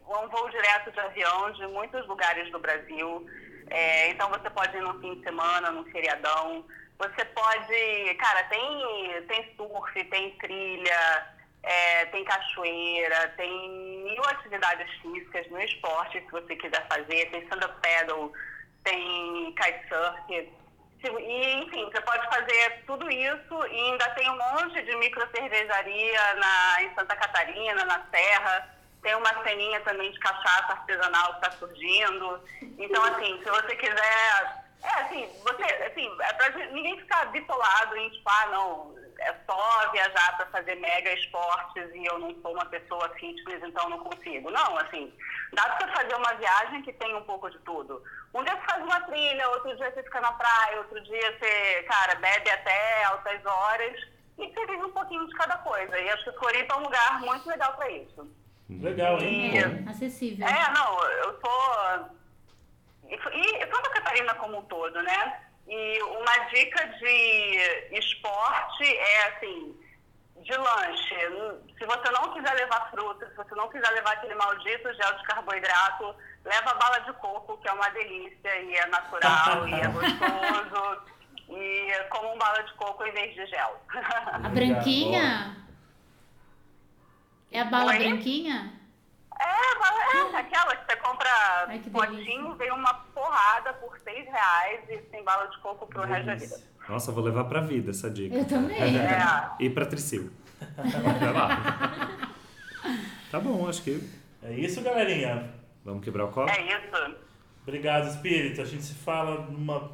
um voo direto de avião de muitos lugares do Brasil. É, então você pode ir num fim de semana, num feriadão. Você pode, cara, tem, tem surf, tem trilha, é, tem cachoeira, tem mil atividades físicas no esporte que você quiser fazer, tem stand-up paddle, tem kitesurf. Se- E, enfim, você pode fazer tudo isso e ainda tem um monte de micro cervejaria na, em Santa Catarina, na Serra. Tem uma ceninha também de cachaça artesanal que está surgindo. Então, assim, se você quiser. É, assim, você, assim, é pra ninguém ficar bitolado em, tipo, ah, não, é só viajar para fazer mega esportes e eu não sou uma pessoa fitness, então não consigo. Não, assim, dá pra você fazer uma viagem que tem um pouco de tudo. Um dia você faz uma trilha, outro dia você fica na praia, outro dia você, cara, bebe até altas horas e você vive um pouquinho de cada coisa. E acho que Floripa é um lugar muito legal para isso. Legal, hein? E- Acessível. é, não, eu sou. E, e Santa Catarina como um todo, né? E uma dica de esporte é assim, de lanche. Se você não quiser levar fruta, se você não quiser levar aquele maldito gel de carboidrato, leva bala de coco, que é uma delícia e é natural e é gostoso. E como um bala de coco em vez de gel. A branquinha? É a bala Oi? branquinha? É, mas é aquela que você compra Ai, que potinho, vem uma porrada por seis reais e tem bala de coco pro resto da vida. Nossa, vou levar pra vida essa dica. Eu também. É. E pra Tricil. Vai lá. Tá bom, acho que É isso, galerinha. vamos quebrar o copo. É isso. Obrigado, Espírito. A gente se fala numa,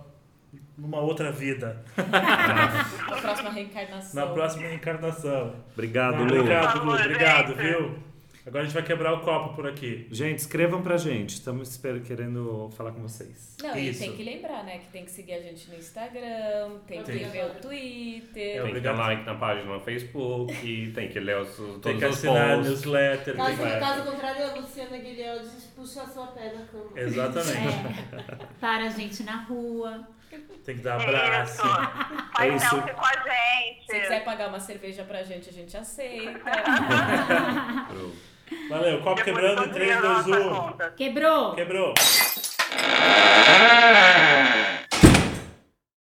numa outra vida. Na próxima reencarnação. Na próxima encarnação. Obrigado, Lu. Obrigado, Lu. Obrigado, gente. viu? Agora a gente vai quebrar o copo por aqui. Gente, escrevam pra gente. Estamos espero, querendo falar com vocês. Não, e Isso. tem que lembrar, né? Que tem que seguir a gente no Instagram, tem que Tem. ver o Twitter. É Tem que dar like na página no Facebook, tem que ler os, todos Tem que os assinar a posts. newsletter. Caso, tem que- caso contrário, a Luciana Guilherme puxa a sua pé na cama. Exatamente. É. Para a gente na rua. Tem que dar abraço. isso. Faz É isso. selfie com a gente. Se quiser pagar uma cerveja pra gente, a gente aceita. Valeu, copo Depois quebrando, 3, 2, 1. Quebrou! Quebrou!